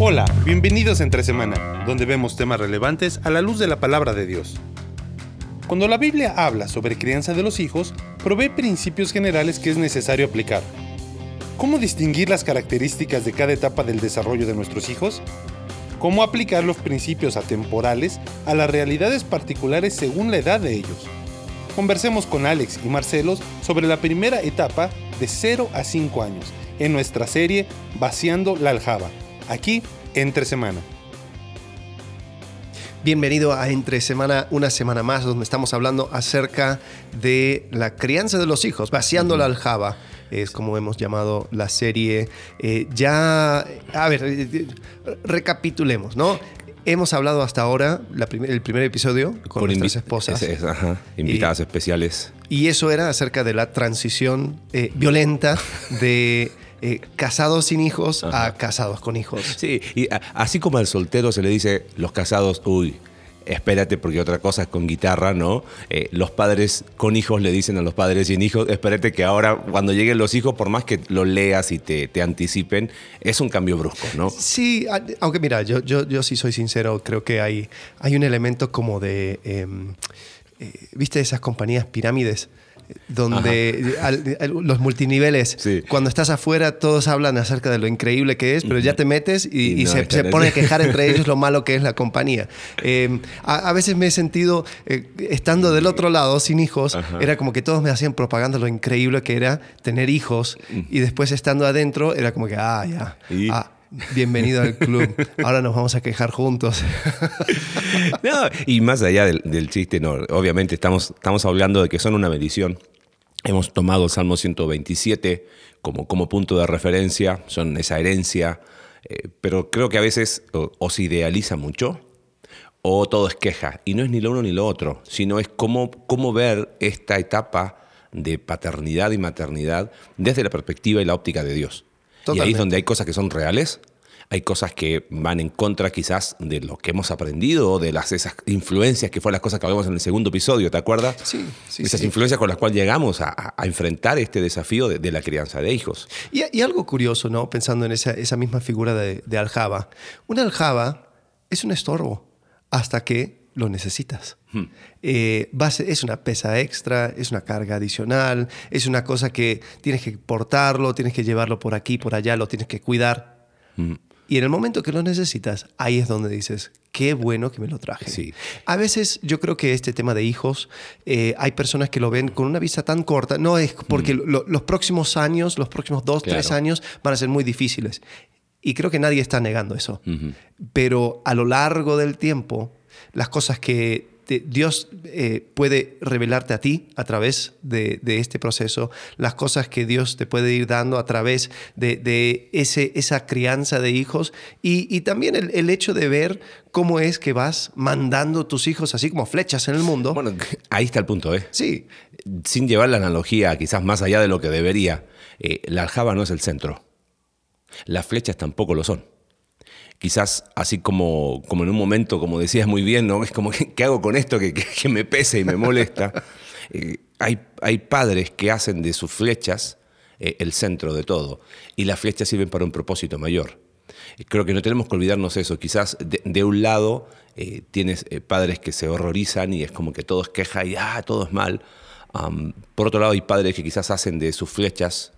Hola, bienvenidos a Entre Semana, donde vemos temas relevantes a la luz de la palabra de Dios. Cuando la Biblia habla sobre crianza de los hijos, provee principios generales que es necesario aplicar. ¿Cómo distinguir las características de cada etapa del desarrollo de nuestros hijos? ¿Cómo aplicar los principios atemporales a las realidades particulares según la edad de ellos? Conversemos con Alex y Marcelos sobre la primera etapa de 0 a 5 años en nuestra serie Vaciando la Aljaba, aquí entre semana. Bienvenido a Entre Semana, una semana más, donde estamos hablando acerca de la crianza de los hijos, vaciando la aljaba. Es como hemos llamado la serie. Eh, ya, a ver, eh, eh, recapitulemos, ¿no? Hemos hablado hasta ahora, el primer episodio, con, nuestras esposas. invitadas especiales. Y eso era acerca de la transición violenta de eh, casados sin hijos a casados con hijos. Sí, y así como al soltero se le dice los casados, uy, espérate porque otra cosa es con guitarra, ¿no? Eh, los padres con hijos le dicen a los padres sin hijos, espérate que ahora cuando lleguen los hijos, por más que lo leas y te, anticipen, es un cambio brusco, ¿no? Sí, aunque mira, yo, yo, yo sí soy sincero, creo que hay, hay un elemento como de, em, eh, ¿viste esas compañías pirámides? Donde los multiniveles, cuando estás afuera todos hablan acerca de lo increíble que es, pero ya te metes y, se, se pone a quejar entre ellos lo malo que es la compañía. Em, a, veces me he sentido, eh, estando del otro lado, sin hijos, era como que todos me hacían propaganda lo increíble que era tener hijos y después estando adentro era como que, ah, ya. Ah, bienvenido al club, ahora nos vamos a quejar juntos. y más allá del, chiste, no, obviamente estamos, estamos hablando de que son una bendición. Hemos tomado el Salmo 127 como, como punto de referencia, son esa herencia, eh, pero creo que a veces o, se idealiza mucho o todo es queja. Y no es ni lo uno ni lo otro, sino es cómo, cómo ver esta etapa de paternidad y maternidad desde la perspectiva y la óptica de Dios. Y ahí es donde hay cosas que son reales, hay cosas que van en contra quizás de lo que hemos aprendido o de las, esas influencias que fueron las cosas que hablamos en el segundo episodio, ¿te acuerdas? Sí, sí. Esas influencias con las cuales llegamos a, enfrentar este desafío de, la crianza de hijos. Y, algo curioso, ¿no? Pensando en esa, esa misma figura de, aljaba. Una aljaba es un estorbo hasta que lo necesitas. Hmm. Eh, es una pesa extra, es una carga adicional, es una cosa que tienes que portarlo, tienes que llevarlo por aquí, por allá, lo tienes que cuidar. Hmm. Y en el momento que lo necesitas, ahí es donde dices, qué bueno que me lo traje. Sí. A veces yo creo que este tema de hijos, eh, hay personas que lo ven con una vista tan corta, no es porque hmm. los próximos años, los próximos dos, tres años van a ser muy difíciles. Y creo que nadie está negando eso. Pero a lo largo del tiempo, las cosas que Dios eh, puede revelarte a ti a través de, este proceso, las cosas que Dios te puede ir dando a través de, ese, esa crianza de hijos y, también el, hecho de ver cómo es que vas mandando tus hijos así como flechas en el mundo. Bueno, ahí está el punto, ¿eh? Sí. Sin llevar la analogía quizás más allá de lo que debería, eh, la aljaba no es el centro. Las flechas tampoco lo son quizás así como, como en un momento, como decías muy bien, ¿no? Es como, ¿qué hago con esto que, me pese y me molesta? Eh, hay, hay padres que hacen de sus flechas eh, el centro de todo y las flechas sirven para un propósito mayor. Creo que no tenemos que olvidarnos eso. Quizás de, un lado eh, tienes padres que se horrorizan y es como que todo es queja y ah, todo es mal. por otro lado hay padres que quizás hacen de sus flechas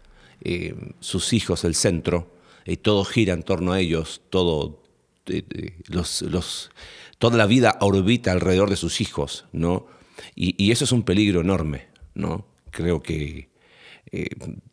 sus hijos el centro y todo gira en torno a ellos, todo, eh, eh, los, toda la vida orbita alrededor de sus hijos, ¿no? Y, eso es un peligro enorme, ¿no? Creo que eh,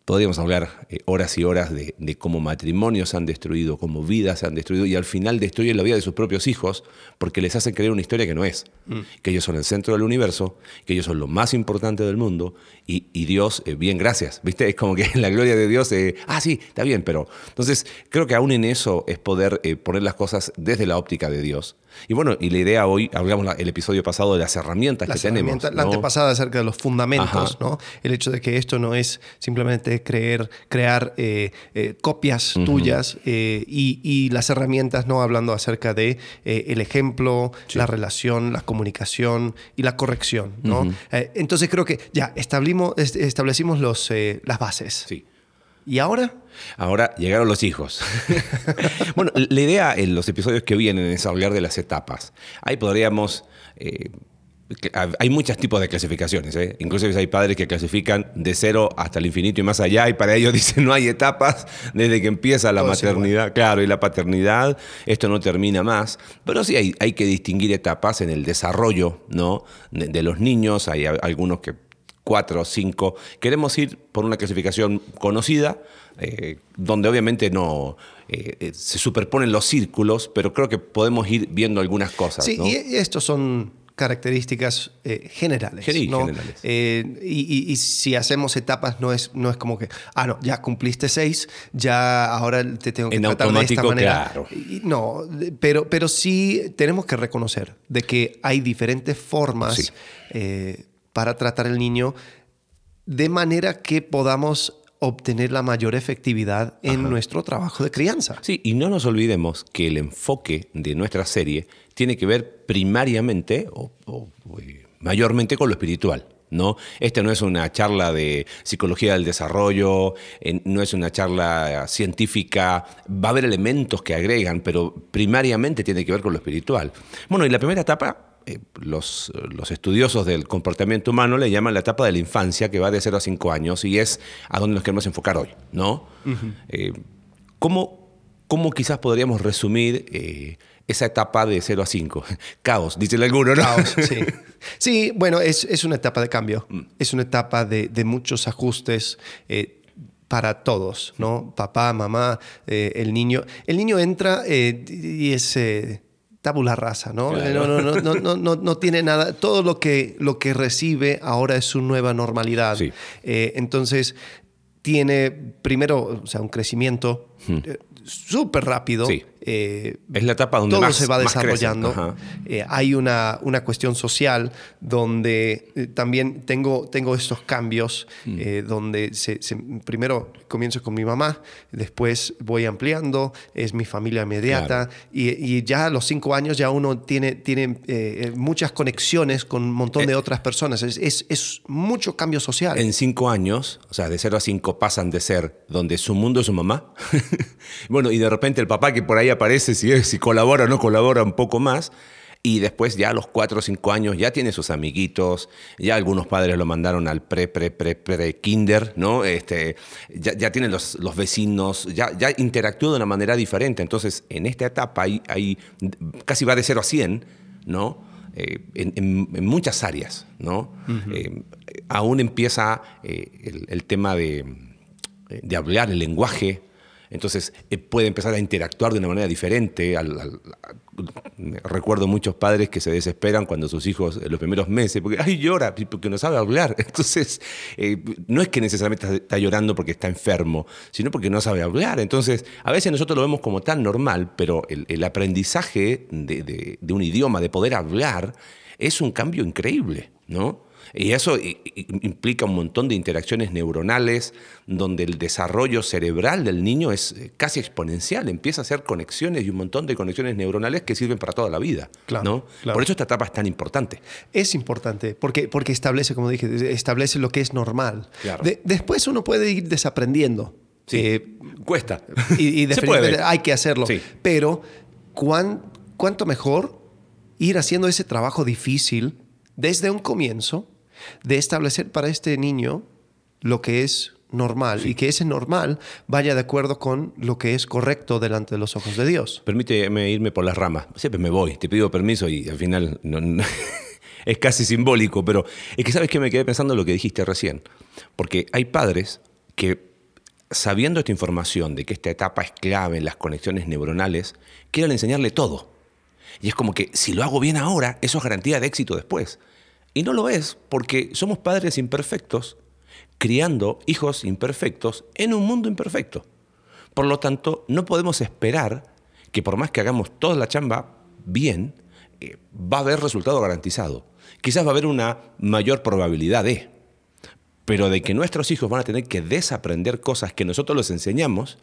podríamos hablar horas y horas de, cómo matrimonios se han destruido, cómo vidas se han destruido y al final destruyen la vida de sus propios hijos porque les hacen creer una historia que no es, mm. que ellos son el centro del universo, que ellos son lo más importante del mundo y, Dios, eh, bien, gracias. ¿Viste? Es como que la gloria de Dios, eh, ah, sí, está bien, pero. Entonces, creo que aún en eso es poder eh, poner las cosas desde la óptica de Dios. Y bueno, y la idea hoy, hablamos el episodio pasado de las herramientas que tenemos. La antepasada acerca de los fundamentos, ¿no? El hecho de que esto no es simplemente creer, crear copias tuyas y, las herramientas, ¿no? Hablando acerca de el ejemplo, la relación, la comunicación y la corrección, ¿no? entonces creo que ya establecimos establecimos los, eh, las bases. Sí. ¿Y ahora? Ahora llegaron los hijos. bueno, la idea en los episodios que vienen es hablar de las etapas. Ahí podríamos... eh, hay muchos tipos de clasificaciones. ¿eh? Inclusive hay padres que clasifican de cero hasta el infinito y más allá, y para ellos dicen no hay etapas desde que empieza la Todo maternidad, claro, y la paternidad, esto no termina más. Pero sí hay, hay que distinguir etapas en el desarrollo ¿no? de, de los niños. Hay a- algunos que cuatro o cinco. Queremos ir por una clasificación conocida, eh, donde obviamente no eh, eh, se superponen los círculos, pero creo que podemos ir viendo algunas cosas. Sí, ¿no? y estos son características eh, generales. Sí, ¿no? generales. Eh, y, y- y si hacemos etapas, no es, no es como que, ah, no, ya cumpliste seis, ya ahora te tengo que En tratar de esta manera. claro. Y- no, pero, pero sí tenemos que reconocer de que hay diferentes formas Sí. eh, para tratar al niño de manera que podamos obtener la mayor efectividad en nuestro trabajo de crianza. Sí, y no nos olvidemos que el enfoque de nuestra serie tiene que ver primariamente o, o, eh, mayormente con lo espiritual. ¿no? Esta no es una charla de psicología del desarrollo, eh, no es una charla científica, va a haber elementos que agregan, pero primariamente tiene que ver con lo espiritual. Bueno, y la primera etapa eh, los, los estudiosos del comportamiento humano le llaman la etapa de la infancia, que va de 0 a 5 años, y es a donde nos queremos enfocar hoy, ¿no? Eh, ¿cómo, cómo quizás podríamos resumir eh, esa etapa de 0 a 5? Caos, dice alguno, ¿no? Caos, sí. Sí, bueno, es, es una etapa de cambio. Es una etapa de, de muchos ajustes. para todos, ¿no? Papá, mamá, eh, el niño. El niño entra eh, y es eh, tabula rasa, ¿no? Claro. No, no, no, no, no, tiene nada. Todo lo que, lo que recibe ahora es su nueva normalidad. Sí. Eh, entonces, tiene primero, o sea, un crecimiento eh, súper rápido. Sí. Eh, Es la etapa donde todo más- se va desarrollando. Eh, hay una, una cuestión social donde eh, también tengo, tengo estos cambios, Mm. eh, donde se- se- primero comienzo con mi mamá, después voy ampliando, es mi familia inmediata, y, y ya a los cinco años ya uno tiene, tiene eh, muchas conexiones con un montón de otras personas. Es, es, es mucho cambio social. Eh, En cinco años, o sea, de 0 a 5 pasan de ser donde su mundo es su mamá. bueno, y de repente el papá que por ahí aparece, si, es- si colabora o no colabora un poco más. Y después ya a los 4 o 5 años ya tiene sus amiguitos, ya algunos padres lo mandaron al pre, pre, pre, pre, kinder, ¿no? Este, ya, ya tienen los, los vecinos, ya, ya interactúa de una manera diferente. Entonces, en esta etapa hay, hay- casi va de 0 a 100, ¿no? eh, en, en- en muchas áreas, ¿no? Eh, aún empieza eh, el, el tema de, de hablar, el lenguaje. Entonces eh, puede empezar a interactuar de una manera diferente. Recuerdo muchos padres que se desesperan cuando sus hijos en los primeros meses, porque ay llora, porque no sabe hablar. Entonces eh, no es que necesariamente está, llorando porque está enfermo, sino porque no sabe hablar. Entonces a veces nosotros lo vemos como tan normal, pero el, aprendizaje de- de un idioma, de poder hablar, es un cambio increíble, ¿no? Y eso implica un montón de interacciones neuronales donde el desarrollo cerebral del niño es eh, casi exponencial, empieza a hacer conexiones y un montón de conexiones neuronales que sirven para toda la vida. Claro, ¿no? claro. Por eso esta etapa es tan importante. Es importante porque, porque establece, como dije, establece lo que es normal. Claro. De- después uno puede ir desaprendiendo. Sí. Eh, Cuesta. y, y definitivamente hay que hacerlo. Sí. Pero ¿cuán- ¿cuánto mejor ir haciendo ese trabajo difícil desde un comienzo de establecer para este niño lo que es normal y que ese normal vaya de acuerdo con lo que es correcto delante de los ojos de Dios? Permíteme irme por las ramas. Siempre me voy, te pido permiso y al final no- no- es casi simbólico, pero es que sabes que me quedé pensando en lo que dijiste recién. Porque hay padres que, sabiendo esta información de que esta etapa es clave en las conexiones neuronales, quieren enseñarle todo. Y es como que si lo hago bien ahora, eso es garantía de éxito después. Y no lo es, porque somos padres imperfectos, criando hijos imperfectos en un mundo imperfecto. Por lo tanto, no podemos esperar que por más que hagamos toda la chamba bien, eh, va a haber resultado garantizado. Quizás va a haber una mayor probabilidad de, pero de que nuestros hijos van a tener que desaprender cosas que nosotros les enseñamos,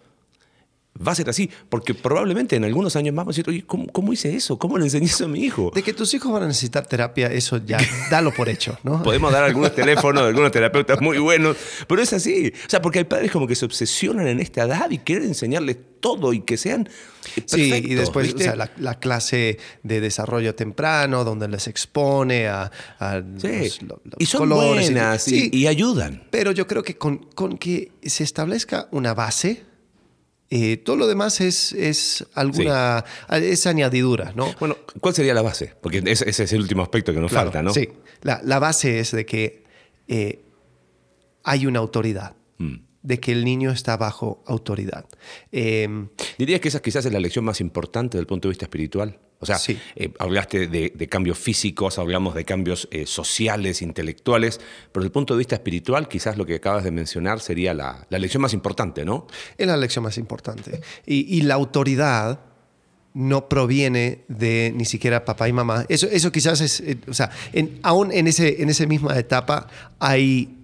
va a ser así, porque probablemente en algunos años más vamos a decir, oye, ¿cómo, cómo hice eso? ¿Cómo le enseñé eso a mi hijo? De que tus hijos van a necesitar terapia, eso ya dalo por hecho, ¿no? Podemos dar algunos teléfonos de algunos terapeutas muy buenos, pero es así. O sea, porque hay padres como que se obsesionan en esta edad y quieren enseñarles todo y que sean perfectos, Sí, y después o sea, la, la clase de desarrollo temprano, donde les expone a, a Sí. los, lo- los y son colores. buenas y, Sí, y ayudan. Pero yo creo que con, con que se establezca una base, eh, todo lo demás es, es alguna es añadidura, ¿no? Bueno, ¿cuál sería la base? Porque ese, ese es el último aspecto que nos Claro, falta, ¿no? Sí, la, la base es de que eh, hay una autoridad, Mm. de que el niño está bajo autoridad. Eh, ¿Dirías que esa quizás es la lección más importante desde el punto de vista espiritual? O sea, Sí. eh, hablaste de, de cambios físicos, hablamos de cambios eh, sociales, intelectuales, pero desde el punto de vista espiritual, quizás lo que acabas de mencionar sería la, la lección más importante, ¿no? es la lección más importante. Y, y la autoridad no proviene de ni siquiera papá y mamá. Eso, eso quizás es, eh, o sea, en, aún en, ese, en esa misma etapa hay,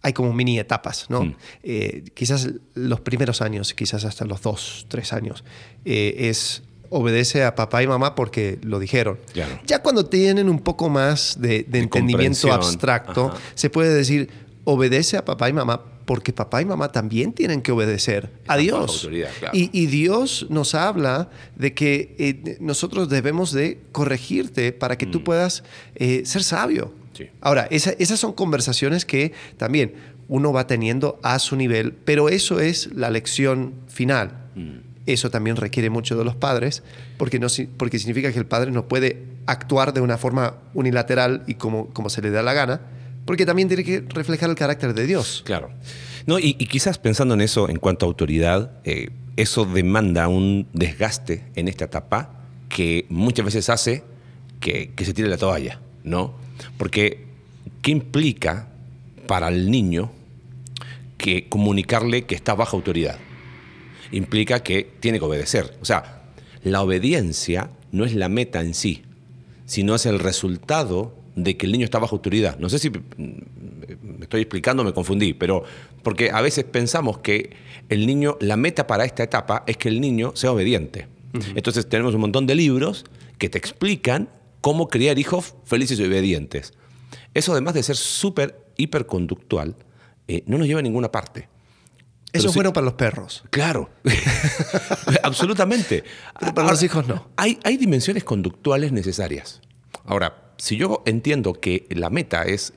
hay como mini etapas, ¿no? Mm. Eh, quizás los primeros años, quizás hasta los dos, tres años, eh, es obedece a papá y mamá porque lo dijeron. Claro. Ya cuando tienen un poco más de, de entendimiento abstracto, Ajá. se puede decir, obedece a papá y mamá porque papá y mamá también tienen que obedecer a Dios. claro. y, y Dios nos habla de que eh, nosotros debemos de corregirte para que tú puedas eh, ser sabio. Mm. Sí. Ahora, esa- esas son conversaciones que también uno va teniendo a su nivel, pero eso es la lección final. Mm. Eso también requiere mucho de los padres, porque, no, porque significa que el padre no puede actuar de una forma unilateral y como, como se le da la gana, porque también tiene que reflejar el carácter de Dios. Claro. No, y, y quizás pensando en eso en cuanto a autoridad, eh, eso demanda un desgaste en esta etapa que muchas veces hace que, que se tire la toalla, ¿no? Porque, ¿qué implica para el niño que comunicarle que está bajo autoridad? Implica que tiene que obedecer. O sea, la obediencia no es la meta en sí, sino es el resultado de que el niño está bajo autoridad. No sé si me estoy explicando, me confundí, pero porque a veces pensamos que el niño, la meta para esta etapa es que el niño sea obediente. Entonces tenemos un montón de libros que te explican cómo criar hijos felices y obedientes. Eso además de ser súper hiperconductual, eh, no nos lleva a ninguna parte. Pero Eso es sí- bueno para los perros. Claro, absolutamente. Pero para los hijos no. Hay, hay dimensiones conductuales necesarias. Ahora, si yo entiendo que la meta es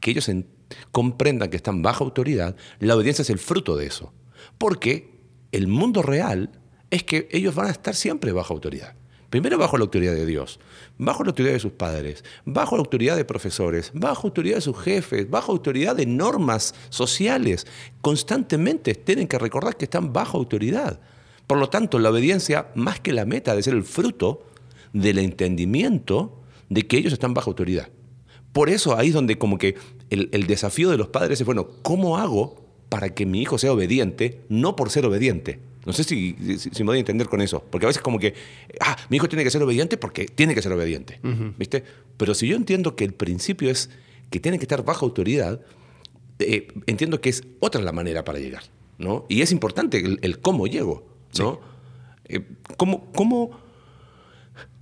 que ellos en- comprendan que están bajo autoridad, la obediencia es el fruto de eso. Porque el mundo real es que ellos van a estar siempre bajo autoridad. Primero bajo la autoridad de Dios, bajo la autoridad de sus padres, bajo la autoridad de profesores, bajo autoridad de sus jefes, bajo autoridad de normas sociales. Constantemente tienen que recordar que están bajo autoridad. Por lo tanto, la obediencia, más que la meta, debe ser el fruto del entendimiento de que ellos están bajo autoridad. Por eso ahí es donde como que el, el desafío de los padres es, bueno, ¿cómo hago para que mi hijo sea obediente, no por ser obediente? No sé si, si, si me voy a entender con eso, porque a veces como que, ah, mi hijo tiene que ser obediente porque tiene que ser obediente, ¿viste? Pero si yo entiendo que el principio es que tiene que estar bajo autoridad, eh, entiendo que es otra la manera para llegar, ¿no? Y es importante el, el cómo llego, ¿no? Eh, ¿cómo, cómo,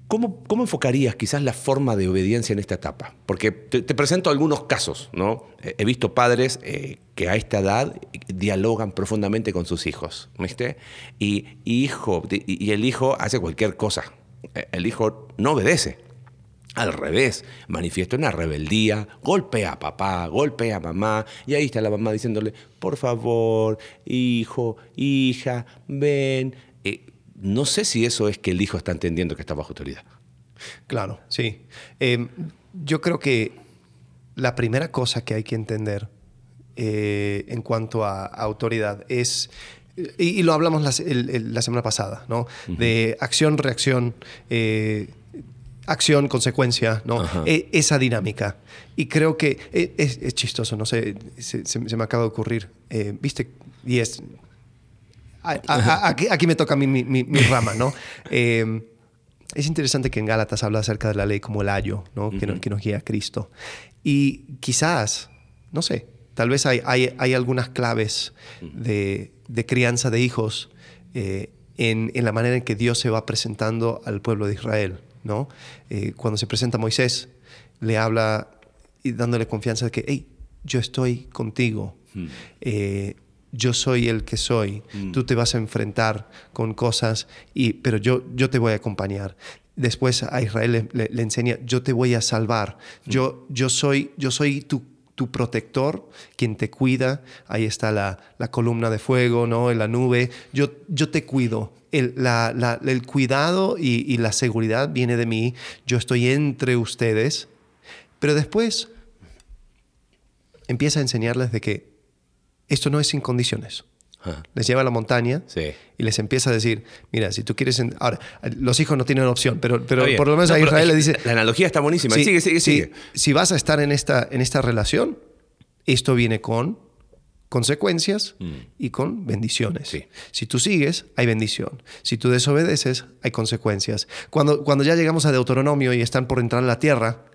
cómo, cómo enfocarías quizás la forma de obediencia en esta etapa? Porque te, te presento algunos casos, ¿no? He visto padres eh, que a esta edad dialogan profundamente con sus hijos, ¿viste? Y, hijo, y, el hijo hace cualquier cosa. Eh, El hijo no obedece. Al revés, manifiesta una rebeldía, golpea a papá, golpea a mamá, y ahí está la mamá diciéndole, por favor, hijo, hija, ven. Eh, no sé si eso es que el hijo está entendiendo que está bajo autoridad. Claro, sí. Eh, yo creo que la primera cosa que hay que entender eh, en cuanto a, a autoridad es, y, y lo hablamos la, el- el- la semana pasada, ¿no? De acción, reacción, eh, acción, consecuencia, ¿no? E- esa dinámica. Y creo que eh, es, es chistoso, no sé, se, se- se me acaba de ocurrir. Eh, ¿Viste? Y es... a- a- aquí, aquí me toca mi, mi- mi- rama, ¿no? Eh, es interesante que en Gálatas habla acerca de la ley como el ayo, ¿no? que, nos, que nos guía a Cristo. Y quizás, no sé, tal vez hay, hay, hay algunas claves de, de crianza de hijos eh, en, en, la manera en que Dios se va presentando al pueblo de Israel. ¿no? Eh, cuando se presenta Moisés, le habla y dándole confianza de que, hey, yo estoy contigo. Hmm. Eh, yo soy el que soy, hmm. tú te vas a enfrentar con cosas, y, pero yo, yo te voy a acompañar. Después a Israel le, enseña, yo te voy a salvar, hmm. yo, yo, soy, yo soy tu tu protector, quien te cuida. Ahí está la, columna de fuego, ¿no? En la nube. Yo, yo te cuido. El, el cuidado y, la seguridad viene de mí. Yo estoy entre ustedes. Pero después empieza a enseñarles de que esto no es sin condiciones. Les lleva a la montaña y les empieza a decir, mira, si tú quieres... Ahora, los hijos no tienen opción, pero, pero por lo menos a Israel le dice... La analogía está buenísima. sigue, sigue, sigue. Si, vas a estar en esta, en esta relación, esto viene con consecuencias mm. y con bendiciones. Si tú sigues, hay bendición. Si tú desobedeces, hay consecuencias. Cuando, cuando ya llegamos a Deuteronomio y están por entrar en la tierra,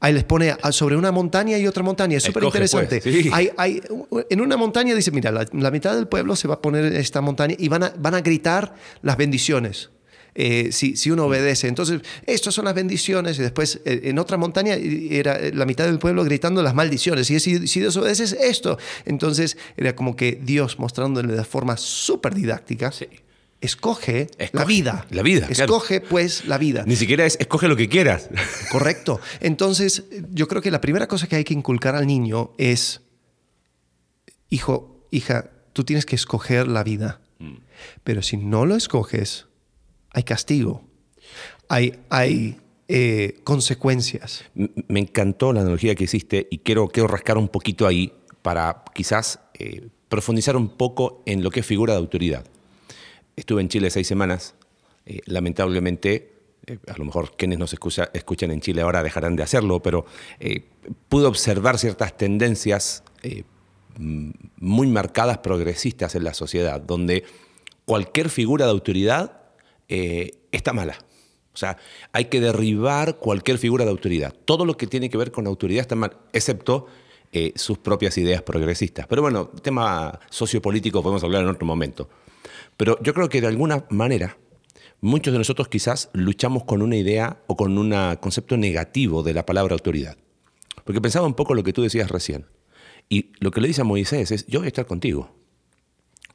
Ahí les pone sobre una montaña y otra montaña. Es súper interesante. Pues, hay, hay, en una montaña dice, mira, la, mitad del pueblo se va a poner en esta montaña y van a, van a gritar las bendiciones. Eh, si, si, uno obedece. Entonces, estas son las bendiciones. Y después, eh, en otra montaña, era la mitad del pueblo gritando las maldiciones. Y si, si desobedeces esto. Entonces, era como que Dios mostrándole de forma súper didáctica. Sí Escoge, la vida. La vida. Escoge, pues, la vida. Ni siquiera es escoge lo que quieras. Correcto. Entonces, yo creo que la primera cosa que hay que inculcar al niño es, hijo, hija, tú tienes que escoger la vida. Mm. Pero si no lo escoges, hay castigo. Hay, hay eh, consecuencias. Me encantó la analogía que hiciste y quiero, quiero rascar un poquito ahí para quizás eh, profundizar un poco en lo que es figura de autoridad. Estuve en Chile seis semanas. Eh, lamentablemente, eh, a lo mejor quienes nos escuchan en Chile ahora dejarán de hacerlo, pero eh, pude observar ciertas tendencias muy marcadas progresistas en la sociedad, donde cualquier figura de autoridad está mala. O sea, hay que derribar cualquier figura de autoridad. Todo lo que tiene que ver con autoridad está mal, excepto sus propias ideas progresistas. Pero bueno, tema sociopolítico podemos hablar en otro momento. Pero yo creo que de alguna manera muchos de nosotros quizás luchamos con una idea o con un concepto negativo de la palabra autoridad. Porque pensaba un poco lo que tú decías recién. Y lo que le dice a Moisés es, yo voy a estar contigo.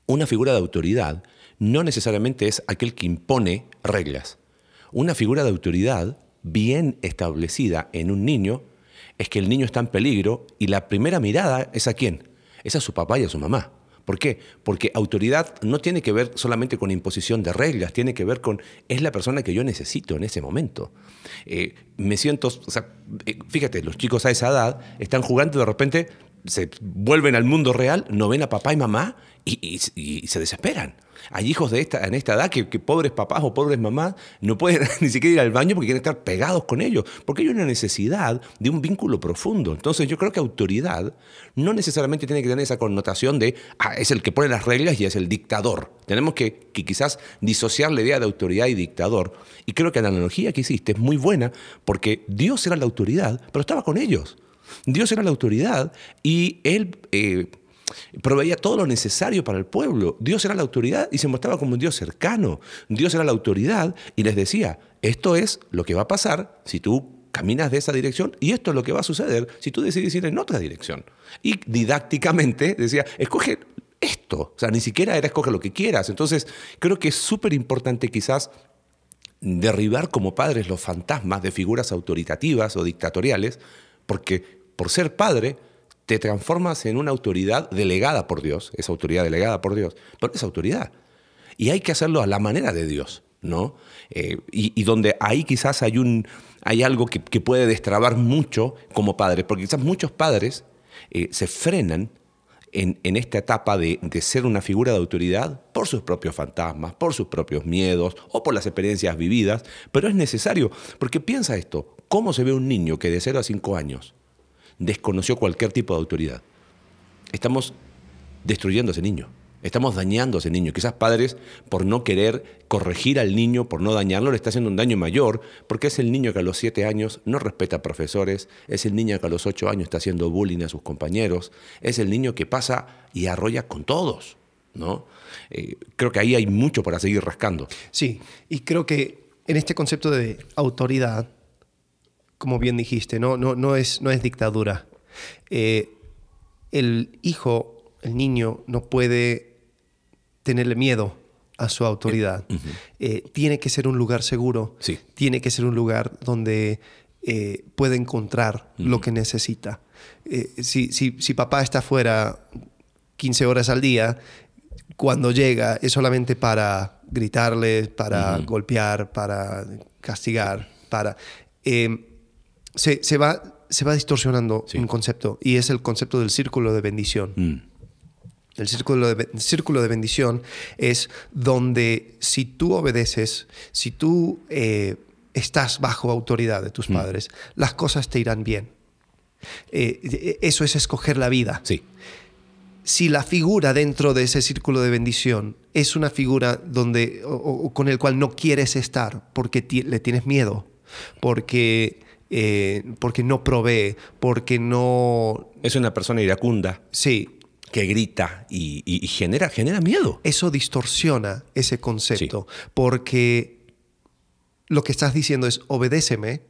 Una figura de autoridad no necesariamente es aquel que impone reglas. Una figura de autoridad bien establecida en un niño es que el niño está en peligro y la primera mirada es a quién? Es a su papá y a su mamá. ¿Por qué? Porque autoridad no tiene que ver solamente con imposición de reglas, tiene que ver con es la persona que yo necesito en ese momento. Eh, me siento, o sea, eh, fíjate, los chicos a esa edad están jugando de repente se vuelven al mundo real, no ven a papá y mamá y, se desesperan. Hay hijos de esta, en esta edad que, pobres papás o pobres mamás no pueden ni siquiera ir al baño porque quieren estar pegados con ellos, porque hay una necesidad de un vínculo profundo. Entonces yo creo que autoridad no necesariamente tiene que tener esa connotación de, ah, es el que pone las reglas y es el dictador. Tenemos que, que quizás disociar la idea de autoridad y dictador. Y creo que la analogía que hiciste es muy buena porque Dios era la autoridad, pero estaba con ellos. Dios era la autoridad y Él eh, proveía todo lo necesario para el pueblo. Dios era la autoridad y se mostraba como un Dios cercano. Dios era la autoridad y les decía, esto es lo que va a pasar si tú caminas de esa dirección y esto es lo que va a suceder si tú decides ir en otra dirección. Y didácticamente decía, escoge esto. O sea, ni siquiera era escoge lo que quieras. Entonces, creo que es súper importante quizás derribar como padres los fantasmas de figuras autoritativas o dictatoriales, porque por ser padre, te transformas en una autoridad delegada por Dios, esa autoridad delegada por Dios, pero es autoridad. Y hay que hacerlo a la manera de Dios, ¿no? Eh, y, donde ahí quizás hay, un, hay algo que, puede destrabar mucho como padre, porque quizás muchos padres eh, se frenan en, esta etapa de, ser una figura de autoridad por sus propios fantasmas, por sus propios miedos o por las experiencias vividas, pero es necesario, porque piensa esto, ¿cómo se ve un niño que de 0 a 5 años desconoció cualquier tipo de autoridad. Estamos destruyendo a ese niño. Estamos dañando a ese niño. Quizás padres, por no querer corregir al niño, por no dañarlo, le está haciendo un daño mayor, porque es el niño que a los siete años no respeta a profesores, es el niño que a los ocho años está haciendo bullying a sus compañeros, es el niño que pasa y arrolla con todos. ¿no? Eh, creo que ahí hay mucho para seguir rascando. Sí, y creo que en este concepto de autoridad, como bien dijiste, no, no, no, es, no es dictadura. Eh, el hijo, el niño, no puede tenerle miedo a su autoridad. Eh, tiene que ser un lugar seguro, Sí. tiene que ser un lugar donde eh, puede encontrar lo que necesita. Eh, si, si- si papá está fuera 15 horas al día, cuando llega es solamente para gritarle, para golpear, para castigar, para... eh, se, se va, se va distorsionando Sí. un concepto y es el concepto del círculo de bendición. Mm. El círculo de, círculo de bendición es donde si tú obedeces, si tú eh, estás bajo autoridad de tus padres, las cosas te irán bien. Eh, eh, eso es escoger la vida. Sí. Si la figura dentro de ese círculo de bendición es una figura donde, o- o con el cual no quieres estar porque ti- le tienes miedo, porque, eh, porque no provee, porque no... Es una persona iracunda Sí, que grita y, y- y genera, genera miedo. eso distorsiona ese concepto porque lo que estás diciendo es obedéceme,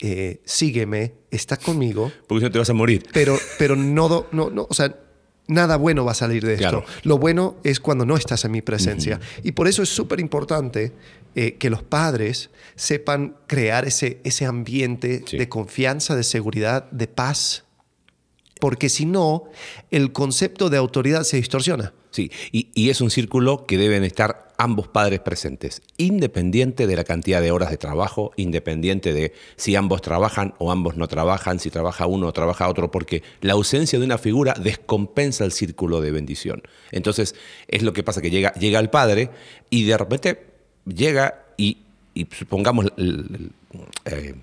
eh, sígueme, está conmigo, Porque si no te vas a morir. pero, pero no, do- no, no, o sea, nada bueno va a salir de esto. Claro. Lo bueno es cuando no estás en mi presencia. Y por eso es súper importante eh, que los padres sepan crear ese, ese ambiente Sí. de confianza, de seguridad, de paz. Porque si no, el concepto de autoridad se distorsiona. Sí, y, y es un círculo que deben estar ambos padres presentes, independiente de la cantidad de horas de trabajo, independiente de si ambos trabajan o ambos no trabajan, si trabaja uno o trabaja otro, porque la ausencia de una figura descompensa el círculo de bendición. Entonces, es lo que pasa que llega, llega el padre y de repente llega y, y supongamos eh,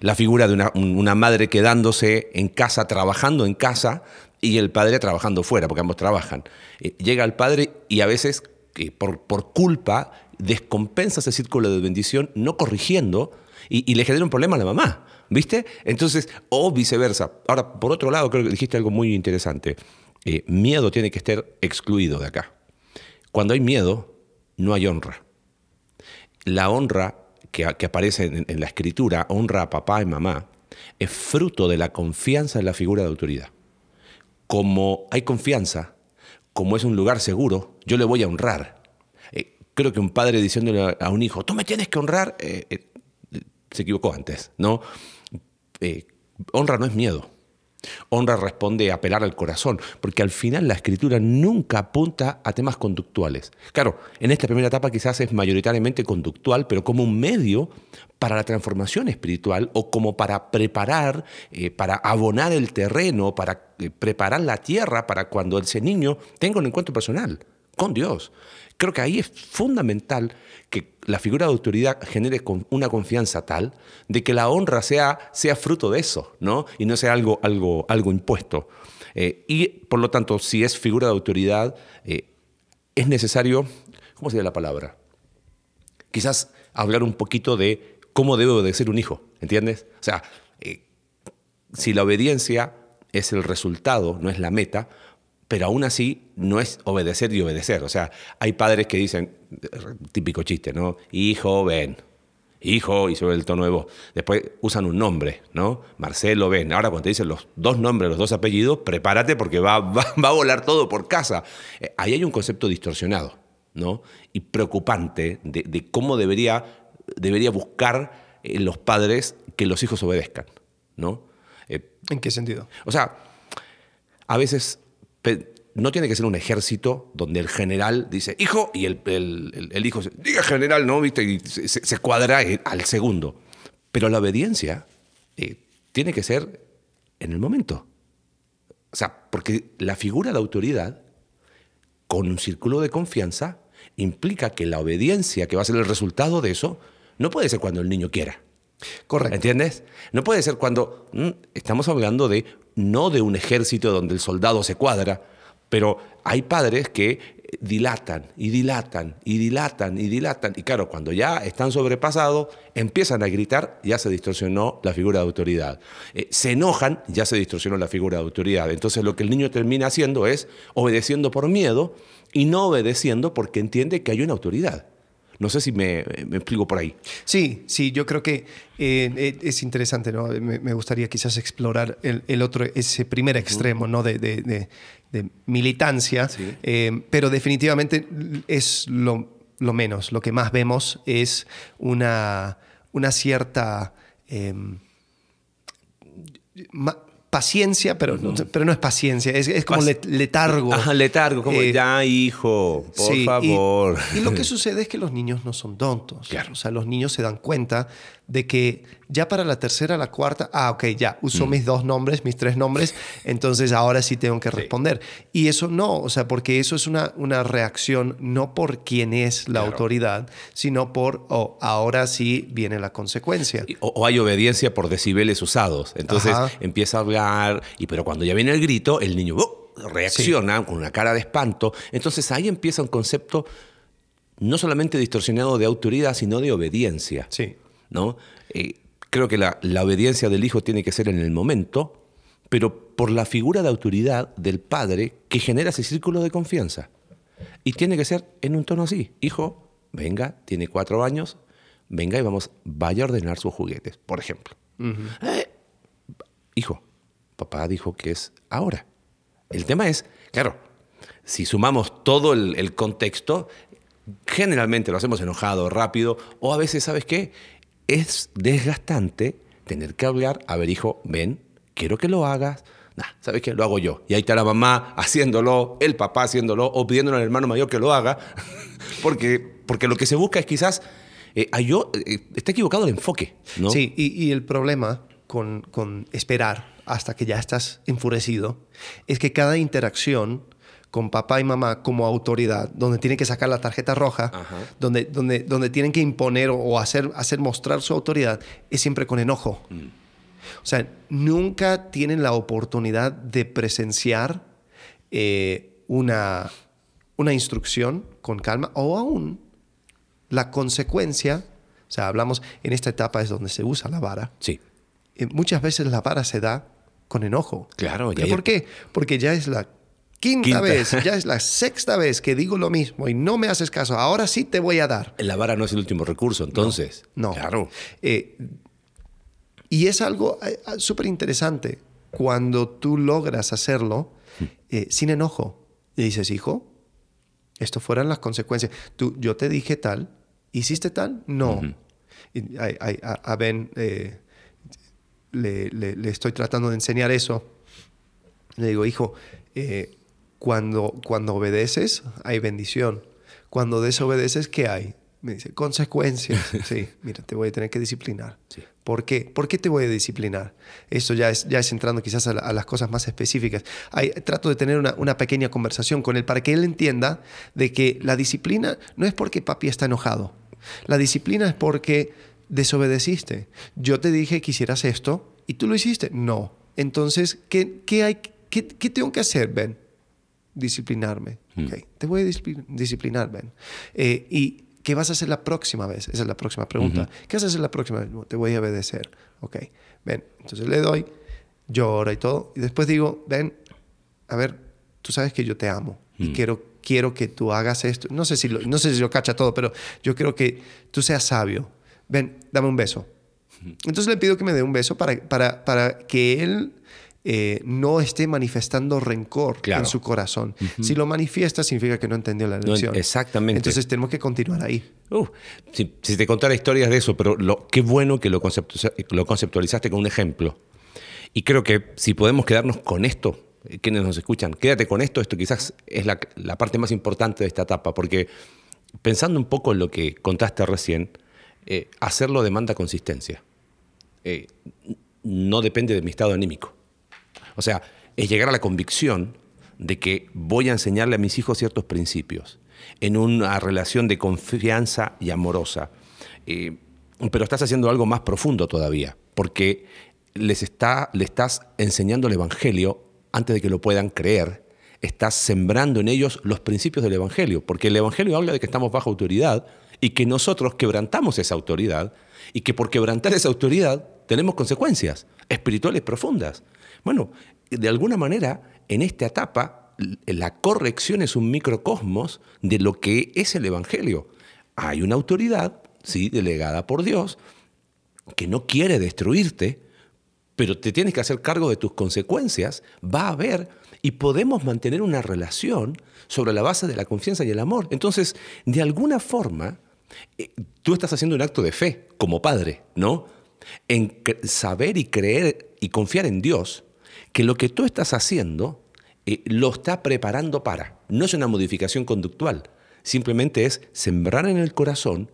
la figura de una, un- una madre quedándose en casa, trabajando en casa, y el padre trabajando fuera, porque ambos trabajan. Eh, llega el padre y a veces, que por, por culpa, descompensa ese círculo de bendición, no corrigiendo, y, y le genera un problema a la mamá. ¿Viste? Entonces, o viceversa. Ahora, por otro lado, creo que dijiste algo muy interesante. Eh, miedo tiene que estar excluido de acá. Cuando hay miedo, no hay honra la honra que, aparece en, la escritura, honra a papá y mamá, es fruto de la confianza en la figura de autoridad. Como hay confianza, como es un lugar seguro, yo le voy a honrar. Eh, creo que un padre diciéndole a un hijo, tú me tienes que honrar, eh, eh, se equivocó antes, ¿no? Honra no es miedo. Honra responde a apelar al corazón, porque al final la escritura nunca apunta a temas conductuales. Claro, en esta primera etapa quizás es mayoritariamente conductual, pero como un medio para la transformación espiritual o como para preparar, eh, para abonar el terreno, para eh, preparar la tierra para cuando ese niño tenga un encuentro personal con Dios. Creo que ahí es fundamental que la figura de autoridad genere una confianza tal de que la honra sea, sea fruto de eso, ¿no? Y no sea algo, algo, algo impuesto. Eh, y por lo tanto, si es figura de autoridad, eh, es necesario, ¿cómo sería la palabra? Quizás hablar un poquito de cómo debe obedecer un hijo, ¿entiendes? O sea, eh, si la obediencia es el resultado, no es la meta, pero aún así no es obedecer y obedecer. O sea, hay padres que dicen, típico chiste, ¿no? Hijo, ven. Hijo, y sobre el tono de voz. Después usan un nombre, ¿no? Marcelo, ven. Ahora cuando te dicen los dos nombres, los dos apellidos, prepárate porque va, va, va a volar todo por casa. Eh, ahí hay un concepto distorsionado, ¿no? Y preocupante de, de cómo debería, debería buscar eh, los padres que los hijos obedezcan, ¿no? Eh, ¿En qué sentido? o sea, a veces no tiene que ser un ejército donde el general dice, hijo, y el, el- el- el hijo diga general, ¿no? ¿Viste? Y se, cuadra al segundo. Pero la obediencia eh, tiene que ser en el momento. O sea, porque la figura de autoridad, con un círculo de confianza, implica que la obediencia, que va a ser el resultado de eso, no puede ser cuando el niño quiera. Correcto. ¿Entiendes? No puede ser cuando mm, estamos hablando de no de un ejército donde el soldado se cuadra, pero hay padres que dilatan y dilatan y dilatan y dilatan. Y claro, cuando ya están sobrepasados, empiezan a gritar, ya se distorsionó la figura de autoridad. Eh, se enojan, ya se distorsionó la figura de autoridad. Entonces lo que el niño termina haciendo es obedeciendo por miedo y no obedeciendo porque entiende que hay una autoridad. No sé si me, me explico por ahí. Sí, sí, yo creo que eh, eh, es interesante, ¿no? Me, me, gustaría quizás explorar el, el, otro, ese primer extremo, ¿no? De, de, de, de militancia, Sí. eh, pero definitivamente es lo, lo, menos. Lo que más vemos es una, una cierta... Eh, ma, paciencia, pero, no, pero no es paciencia, es, es como letargo. Ajá, letargo, como Eh, ya, hijo, por Sí, y- favor. Y, lo que sucede es que los niños no son tontos. Claro. O sea, los niños se dan cuenta de que ya para la tercera, la cuarta, ah, ok, ya, usó Mm. mis dos nombres, mis tres nombres, entonces ahora sí tengo que responder. Y eso no, o sea, porque eso es una, una reacción no por quién es la Claro. autoridad, sino por, oh, ahora sí viene la consecuencia. O, o hay obediencia por decibeles usados. Entonces Ajá. empieza a hablar, y pero cuando ya viene el grito, el niño ¡oh! reacciona con una cara de espanto. Entonces ahí empieza un concepto no solamente distorsionado de autoridad, sino de obediencia. Sí. ¿No? Eh, creo que la, la obediencia del hijo tiene que ser en el momento, pero por la figura de autoridad del padre que genera ese círculo de confianza. Y tiene que ser en un tono así. Hijo, venga, tiene cuatro años, venga y vamos, vaya a ordenar sus juguetes, por ejemplo. Eh, hijo, papá dijo que es ahora. El tema es, claro, si sumamos todo el, el contexto, generalmente lo hacemos enojado, rápido, o a veces, ¿sabes qué? Es desgastante tener que hablar, a ver, hijo, ven, quiero que lo hagas. Nah, ¿sabes qué? Lo hago yo. Y ahí está la mamá haciéndolo, el papá haciéndolo, o pidiéndole al hermano mayor que lo haga, porque, porque lo que se busca es quizás, eh, ah, yo, eh, está equivocado el enfoque, ¿no? Sí, y, y el problema con, con esperar hasta que ya estás enfurecido es que cada interacción con papá y mamá como autoridad, donde tienen que sacar la tarjeta roja, Ajá. donde, donde, donde tienen que imponer o hacer, hacer mostrar su autoridad, es siempre con enojo. O sea, nunca tienen la oportunidad de presenciar eh, una, una instrucción con calma o aún la consecuencia. O sea, hablamos, en esta etapa es donde se usa la vara. Sí. Eh, muchas veces la vara se da con enojo. Claro, ¿Pero ya- ¿Por qué? Porque ya es la quinta, Quinta. vez, ya es la sexta vez que digo lo mismo y no me haces caso. Ahora sí te voy a dar. La vara no es el último recurso, entonces. No. Claro. Eh, y es algo eh, eh, súper interesante cuando tú logras hacerlo eh, sin enojo. Y dices, hijo, esto fueran las consecuencias. Tú, yo te dije tal, ¿hiciste tal? No. Y a, a- a- a Ben le, le- le estoy tratando de enseñar eso. Le digo, hijo, eh, cuando, cuando obedeces hay bendición. Cuando desobedeces, ¿qué hay? Me dice, consecuencias. Sí, mira, te voy a tener que disciplinar. Sí. ¿Por qué? ¿Por qué te voy a disciplinar? Esto ya es, ya es entrando quizás a, la- a las cosas más específicas. Hay- trato de tener una, una pequeña conversación con él para que él entienda de que la disciplina no es porque papi está enojado. La disciplina es porque desobedeciste. Yo te dije que hicieras esto y tú lo hiciste. No. Entonces, ¿qué, qué hay, qué, qué tengo que hacer, Ben? Disciplinarme. Ok, Te voy a discipli- disciplinar, Ben. Eh, ¿Y qué vas a hacer la próxima vez? Esa es la próxima pregunta. ¿Qué vas a hacer la próxima vez? Te voy a obedecer. Ok, ven. Entonces le doy, llora y todo. Y después digo, ven, a ver, tú sabes que yo te amo y quiero, quiero que tú hagas esto. No sé, si lo, no sé si lo cacha todo, pero yo quiero que tú seas sabio. Ven, dame un beso. Entonces le pido que me dé un beso para, para, para que él eh, no esté manifestando rencor Claro. en su corazón. Si lo manifiesta, significa que no entendió la No, lección. exactamente. Entonces tenemos que continuar ahí. Uf, si, si te contara historias de eso, pero lo, qué bueno que lo, conceptu- lo conceptualizaste con un ejemplo. Y creo que si podemos quedarnos con esto, eh, quienes nos escuchan, quédate con esto, esto quizás es la, la parte más importante de esta etapa, porque pensando un poco en lo que contaste recién, eh, hacerlo demanda consistencia. Eh, no depende de mi estado anímico. O sea, es llegar a la convicción de que voy a enseñarle a mis hijos ciertos principios en una relación de confianza y amorosa. Eh, pero estás haciendo algo más profundo todavía, porque les está, le estás enseñando el Evangelio antes de que lo puedan creer. Estás sembrando en ellos los principios del Evangelio, porque el Evangelio habla de que estamos bajo autoridad y que nosotros quebrantamos esa autoridad y que por quebrantar esa autoridad tenemos consecuencias espirituales profundas. Bueno, de alguna manera, en esta etapa, la corrección es un microcosmos de lo que es el Evangelio. Hay una autoridad, sí, delegada por Dios, que no quiere destruirte, pero te tienes que hacer cargo de tus consecuencias, va a haber y podemos mantener una relación sobre la base de la confianza y el amor. Entonces, de alguna forma, eh, tú estás haciendo un acto de fe como padre, ¿no? En saber y creer y confiar en Dios, que lo que tú estás haciendo eh, lo está preparando para. No es una modificación conductual, simplemente es sembrar en el corazón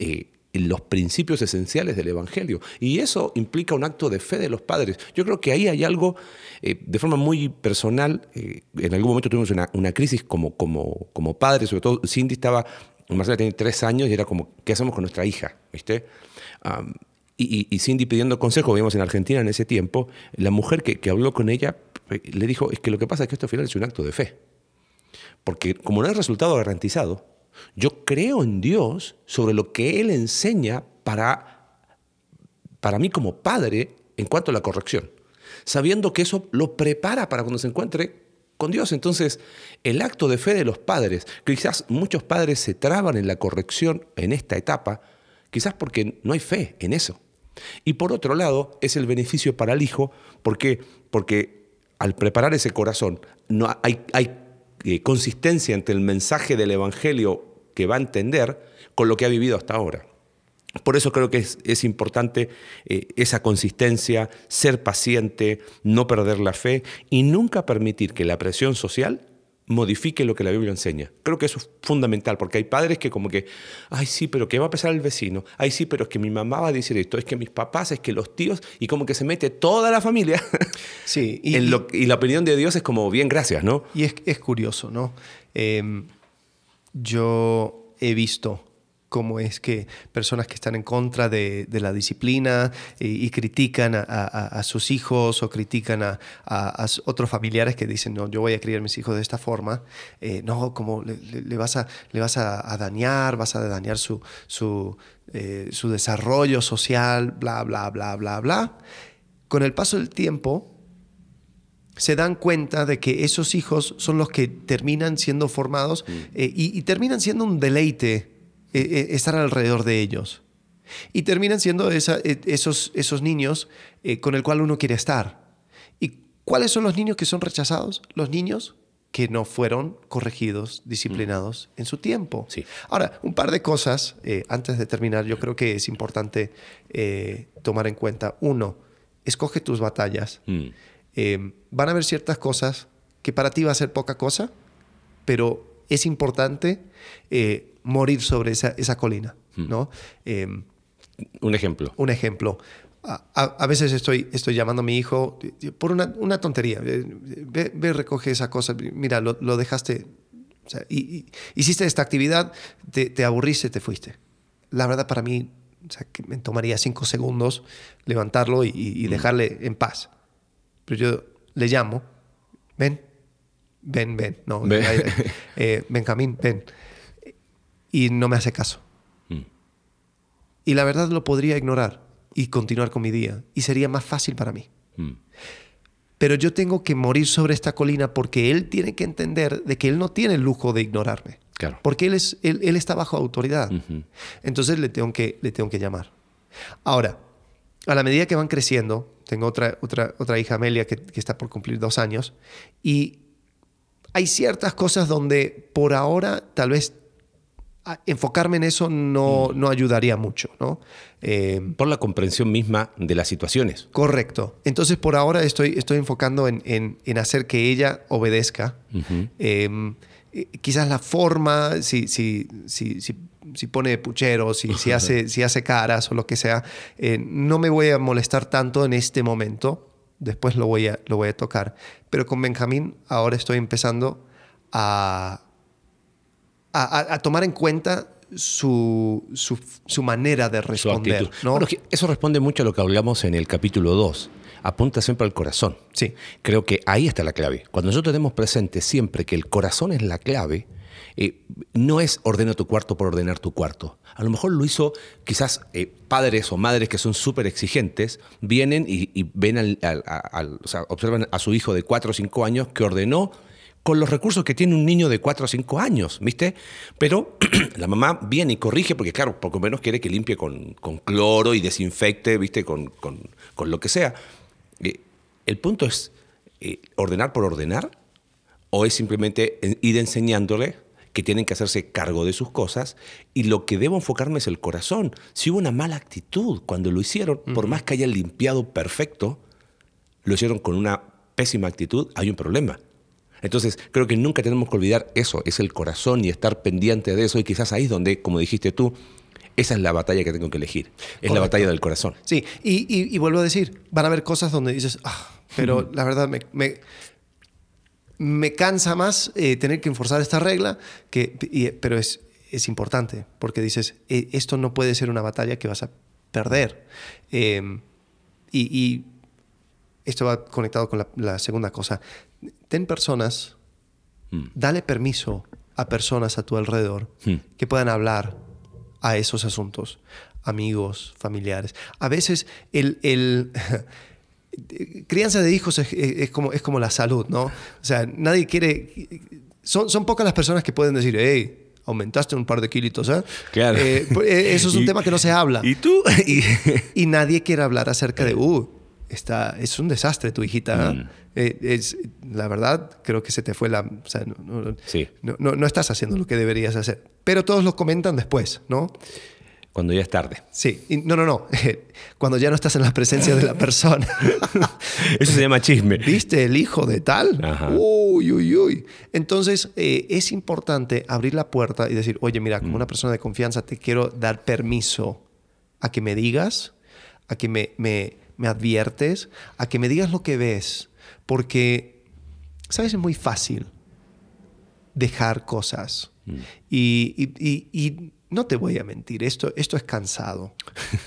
eh, los principios esenciales del Evangelio. Y eso implica un acto de fe de los padres. Yo creo que ahí hay algo, eh, de forma muy personal, en algún momento tuvimos una, crisis como, como, como padres, sobre todo Cindy estaba, Marcela tenía tres años y era como, ¿qué hacemos con nuestra hija? ¿Viste? Y, Cindy pidiendo consejo, vimos en Argentina en ese tiempo, la mujer que, habló con ella le dijo, es que lo que pasa es que esto al final es un acto de fe. Porque como no hay resultado garantizado, yo creo en Dios sobre lo que Él enseña para, para mí como padre en cuanto a la corrección, sabiendo que eso lo prepara para cuando se encuentre con Dios. Entonces, el acto de fe de los padres, quizás muchos padres se traban en la corrección en esta etapa, quizás porque no hay fe en eso. Y por otro lado, es el beneficio para el hijo, ¿por qué? Porque al preparar ese corazón, no, hay, hay eh, consistencia entre el mensaje del Evangelio que va a entender con lo que ha vivido hasta ahora. Por eso creo que es, importante eh, esa consistencia, ser paciente, no perder la fe y nunca permitir que la presión social modifique lo que la Biblia enseña. Creo que eso es fundamental, porque hay padres que como que, ay sí, pero ¿qué va a pensar el vecino? Ay sí, pero es que mi mamá va a decir esto, es que mis papás, es que los tíos, y como que se mete toda la familia. Sí, y, y la opinión de Dios es como, bien, gracias, ¿no? Y es, es curioso, ¿no? Em, yo he visto cómo es que personas que están en contra de, la disciplina y, critican a, sus hijos o critican a, otros familiares que dicen, no, yo voy a criar a mis hijos de esta forma, eh, no, como le, vas, a, le vas a, dañar, vas a dañar su, su, eh, su desarrollo social, bla, bla, bla, bla, bla. Con el paso del tiempo, se dan cuenta de que esos hijos son los que terminan siendo formados mm. eh, y, y terminan siendo un deleite eh, eh, estar alrededor de ellos. Y terminan siendo eh, esos, esos niños con el cual uno quiere estar. ¿Y cuáles son los niños que son rechazados? Los niños que no fueron corregidos, disciplinados en su tiempo. Sí. Ahora, un par de cosas antes de terminar, yo creo que es importante tomar en cuenta. Uno, escoge tus batallas. Mm. van a haber ciertas cosas que para ti va a ser poca cosa, pero es importante morir sobre esa, esa colina. Hmm. ¿no? Em, un ejemplo. Un ejemplo. A, veces estoy, estoy llamando a mi hijo por una, una tontería. Ve, ve, recoge esa cosa. Mira, lo, lo dejaste. y, hiciste esta actividad, te, te, aburriste, te fuiste. La verdad, para mí, o sea, que me tomaría cinco segundos levantarlo y, y hmm. dejarle en paz. Pero yo le llamo, ven, ven, ven. No, ven. Eh, Benjamín, ven y no me hace caso. Mm. Y la verdad lo podría ignorar y continuar con mi día y sería más fácil para mí. Mm. Pero yo tengo que morir sobre esta colina porque él tiene que entender de que él no tiene el lujo de ignorarme. Claro. Porque él, es, él, está bajo autoridad. Entonces le tengo, que, le tengo que llamar. Ahora, a la medida que van creciendo, tengo otra, otra, otra hija, Amelia, que, que está por cumplir dos años, y hay ciertas cosas donde por ahora tal vez enfocarme en eso no, no ayudaría mucho, ¿no? Eh, por la comprensión misma de las situaciones. Correcto. Entonces, por ahora estoy, estoy enfocando en, en, hacer que ella obedezca. Em, eh, quizás la forma, si, si, si, si, pone puchero, si, si, hace, si hace caras o lo que sea, eh, no me voy a molestar tanto en este momento. Después lo voy a, lo voy a tocar. Pero con Benjamín ahora estoy empezando a a, tomar en cuenta su, su, manera de responder. ¿no? eso responde mucho a lo que hablamos en el capítulo 2. Apunta siempre al corazón. Sí. Creo que ahí está la clave. Cuando nosotros tenemos presente siempre que el corazón es la clave, eh, no es ordena tu cuarto por ordenar tu cuarto. A lo mejor lo hizo quizás eh, padres o madres que son súper exigentes, vienen y, ven al, o sea, observan a su hijo de 4 o 5 años que ordenó con los recursos que tiene un niño de 4 o 5 años, ¿viste? Pero la mamá viene y corrige, porque claro, poco menos quiere que limpie con, cloro y desinfecte, ¿viste? Con, lo que sea. Eh, el punto es, eh, ¿ordenar por ordenar? ¿O es simplemente ir enseñándole que tienen que hacerse cargo de sus cosas y lo que debo enfocarme es el corazón. Si hubo una mala actitud cuando lo hicieron, por más que hayan limpiado perfecto, lo hicieron con una pésima actitud, hay un problema. Entonces, creo que nunca tenemos que olvidar eso, es el corazón y estar pendiente de eso y quizás ahí es donde, como dijiste tú, esa es la batalla que tengo que elegir, es la batalla del corazón. Sí, y, vuelvo a decir, van a haber cosas donde dices, ah, pero la verdad me, me cansa más eh, tener que enforzar esta regla, que, pero es, es importante, porque dices, e, esto no puede ser una batalla que vas a perder. Em, y, esto va conectado con la, segunda cosa. Ten personas, mm. dale permiso a personas a tu alrededor mm. que puedan hablar a esos asuntos, amigos, familiares. A veces el, el crianza de hijos es, como, es como la salud, ¿no? O sea, nadie quiere... Son, son pocas las personas que pueden decir, hey, aumentaste un par de kilitos, ¿eh? Claro. Eh, pues, eh, eso es un tema que no se habla. ¿Y tú? y, nadie quiere hablar acerca de, uh, está, es un desastre tu hijita. Mm. Eh, es, la verdad, creo que se te fue la... O sea, no, sí. no, no, estás haciendo lo que deberías hacer. Pero todos lo comentan después, ¿no? Cuando ya es tarde. Sí, no, no, no. Cuando ya no estás en la presencia de la persona. Eso se llama chisme. ¿Viste el hijo de tal? Uy, uy, uy. Entonces, eh, es importante abrir la puerta y decir, oye, mira, como mm. una persona de confianza, te quiero dar permiso a que me digas, a que me, me, me adviertes, a que me digas lo que ves. Porque, ¿sabes? Es muy fácil dejar cosas. Mm. y, y, y no te voy a mentir, esto, esto es cansado.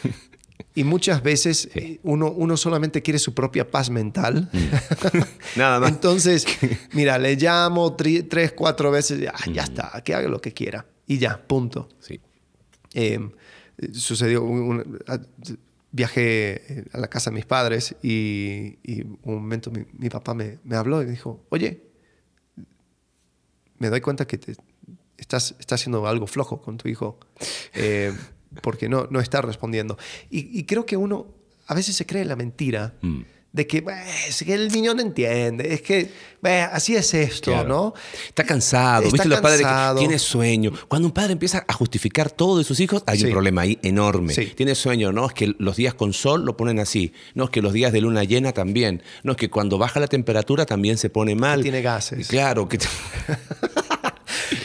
Y muchas veces uno, uno solamente quiere su propia paz mental. Mm. Nada más. Entonces, mira, le llamo tres, cuatro veces, ya, ya mm. está, que haga lo que quiera. Y ya, punto. Sí. Em, sucedió, un, viajé a la casa de mis padres y, un momento mi, papá me, habló y me dijo, oye, me doy cuenta que estás, haciendo algo flojo con tu hijo eh, porque no, no está respondiendo. Y, creo que uno a veces se cree la mentira. Mm. De que, es que el niño no entiende, es que así es esto, ¿no? Está cansado, ¿viste? Los padres que tiene sueño. Cuando un padre empieza a justificar todo de sus hijos, hay un problema ahí enorme. Tiene sueño, ¿no? Es que los días con sol lo ponen así. No es que los días de luna llena también. No es que cuando baja la temperatura también se pone mal. tiene gases. Claro, que.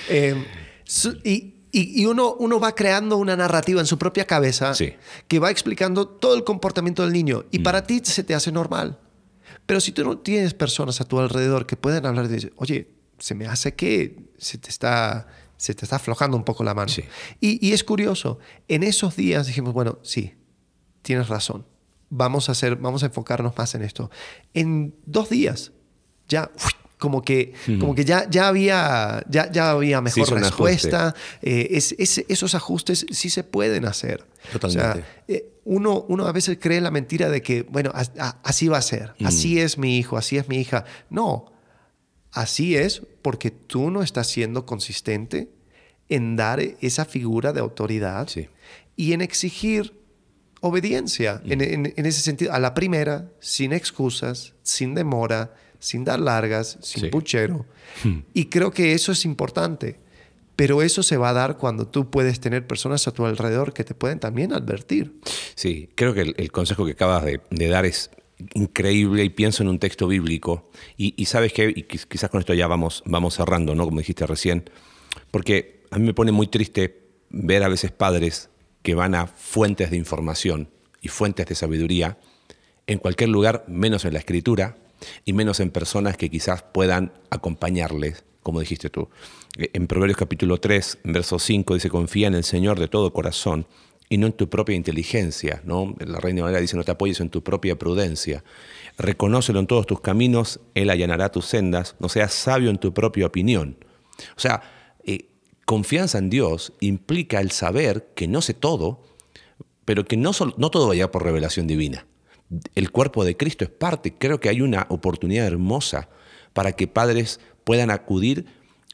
Em, y, uno, uno va creando una narrativa en su propia cabeza que va explicando todo el comportamiento del niño. Y para mm. ti se te hace normal. Pero si tú no tienes personas a tu alrededor que pueden hablar de, oye, se me hace que se te está, se te está aflojando un poco la mano. Y, es curioso, en esos días dijimos, bueno, sí, tienes razón. Vamos a, hacer, vamos a enfocarnos más en esto. En dos días, ya como que, como que ya, ya, había, ya, ya había mejor respuesta. Eh, es, esos ajustes sí se pueden hacer. Totalmente. Eh, uno, uno a veces cree la mentira de que, bueno, así va a ser, así es mi hijo, así es mi hija. No, así es porque tú no estás siendo consistente en dar esa figura de autoridad y en exigir obediencia, en, en ese sentido, a la primera, sin excusas, sin demora, sin dar largas, sin puchero. Hmm. Y creo que eso es importante. Pero eso se va a dar cuando tú puedes tener personas a tu alrededor que te pueden también advertir. Sí, creo que el, consejo que acabas de, dar es increíble y pienso en un texto bíblico. Y, sabes que, y quizás con esto ya vamos, vamos cerrando, ¿no? Como dijiste recién, porque a mí me pone muy triste ver a veces padres que van a fuentes de información y fuentes de sabiduría en cualquier lugar, menos en la escritura, y menos en personas que quizás puedan acompañarles, como dijiste tú. En Proverbios capítulo 3, verso 5 dice, confía en el Señor de todo corazón y no en tu propia inteligencia. ¿no? La Reina Valera dice, no te apoyes en tu propia prudencia. Reconócelo en todos tus caminos, Él allanará tus sendas, no seas sabio en tu propia opinión. O sea, eh, confianza en Dios implica el saber que no sé todo, pero que no, no todo vaya por revelación divina el cuerpo de Cristo es parte. Creo que hay una oportunidad hermosa para que padres puedan acudir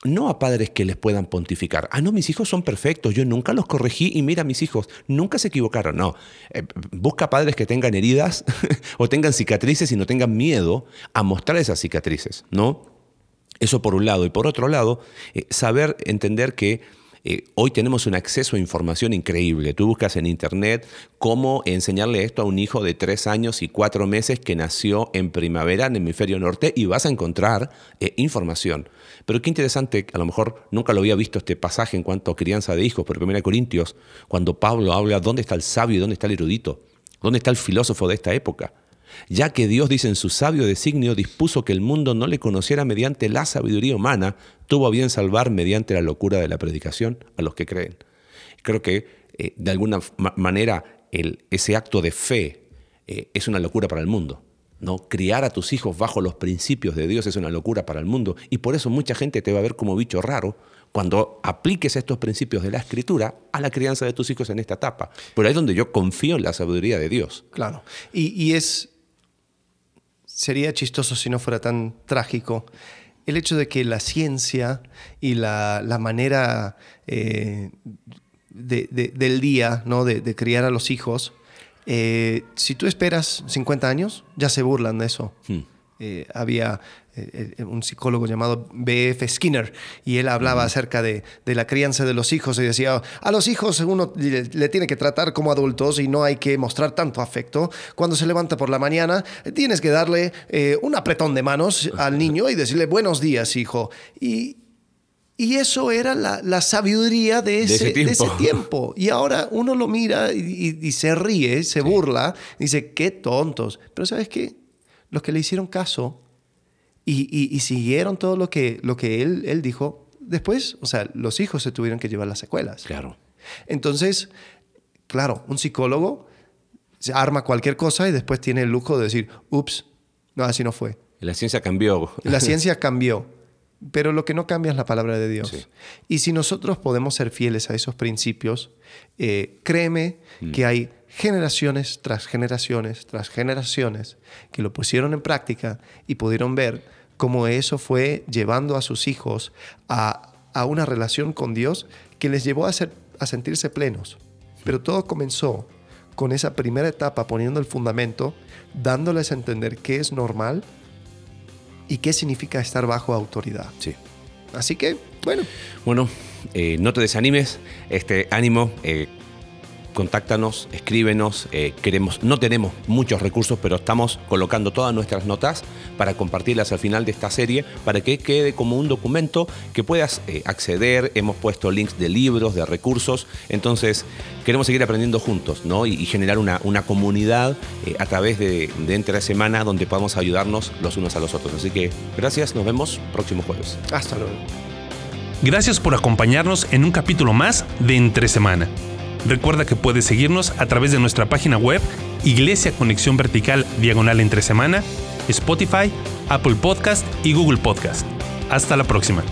no a padres que les puedan pontificar. Ah, no, mis hijos son perfectos, yo nunca los corregí y mira, mis hijos nunca se equivocaron. No, eh, busca padres que tengan heridas o tengan cicatrices y no tengan miedo a mostrar esas cicatrices, ¿no? Eso por un lado. Y por otro lado, eh, saber entender que eh, hoy tenemos un acceso a información increíble. Tú buscas en internet cómo enseñarle esto a un hijo de tres años y cuatro meses que nació en primavera en el hemisferio norte y vas a encontrar eh, información. Pero qué interesante, a lo mejor nunca lo había visto este pasaje en cuanto a crianza de hijos, pero 1 Corintios, cuando Pablo habla dónde está el sabio y dónde está el erudito, dónde está el filósofo de esta época ya que Dios, dice en su sabio designio, dispuso que el mundo no le conociera mediante la sabiduría humana, tuvo a bien salvar mediante la locura de la predicación a los que creen. Creo que eh, de alguna manera ese acto de fe eh, es una locura para el mundo. ¿no? Criar a tus hijos bajo los principios de Dios es una locura para el mundo y por eso mucha gente te va a ver como bicho raro cuando apliques estos principios de la escritura a la crianza de tus hijos en esta etapa. Pero ahí es donde yo confío en la sabiduría de Dios. Claro. y es sería chistoso si no fuera tan trágico el hecho de que la ciencia y la, manera eh, del día ¿no? de, criar a los hijos, eh, si tú esperas 50 años, ya se burlan de eso. Hmm. Eh, había un psicólogo llamado B.F. Skinner y él hablaba acerca de, la crianza de los hijos y decía, a los hijos uno le, tiene que tratar como adultos y no hay que mostrar tanto afecto. Cuando se levanta por la mañana, tienes que darle un apretón de manos al niño y decirle, buenos días, hijo. Y, y eso era la, sabiduría de ese, tiempo. Y ahora uno lo mira y, se ríe, se burla, dice, qué tontos. Pero ¿sabes qué? los que le hicieron caso y, siguieron todo lo que, lo que él, él dijo, después, o sea, los hijos se tuvieron que llevar las secuelas. Claro. Entonces, claro, un psicólogo se arma cualquier cosa y después tiene el lujo de decir, ups, no, así no fue. La ciencia cambió. La ciencia cambió. Pero lo que no cambia es la palabra de Dios. Y si nosotros podemos ser fieles a esos principios, eh, créeme mm. que hay generaciones tras generaciones tras generaciones que lo pusieron en práctica y pudieron ver cómo eso fue llevando a sus hijos a, una relación con Dios que les llevó a, ser, a sentirse plenos. Pero todo comenzó con esa primera etapa poniendo el fundamento, dándoles a entender qué es normal y qué significa estar bajo autoridad. Sí. Así que, bueno. Bueno, eh, no te desanimes, este ánimo. Eh, contáctanos, escríbenos. Eh, queremos, no tenemos muchos recursos, pero estamos colocando todas nuestras notas para compartirlas al final de esta serie, para que quede como un documento que puedas eh, acceder. Hemos puesto links de libros, de recursos. Entonces, queremos seguir aprendiendo juntos ¿no? y, generar una, una comunidad eh, a través de, de Entre Semana donde podamos ayudarnos los unos a los otros. Así que gracias, nos vemos próximo jueves. Hasta luego. Gracias por acompañarnos en un capítulo más de Entre Semana. Recuerda que puedes seguirnos a través de nuestra página web Iglesia Conexión Vertical Diagonal entre semana, Spotify, Apple Podcast y Google Podcast. Hasta la próxima.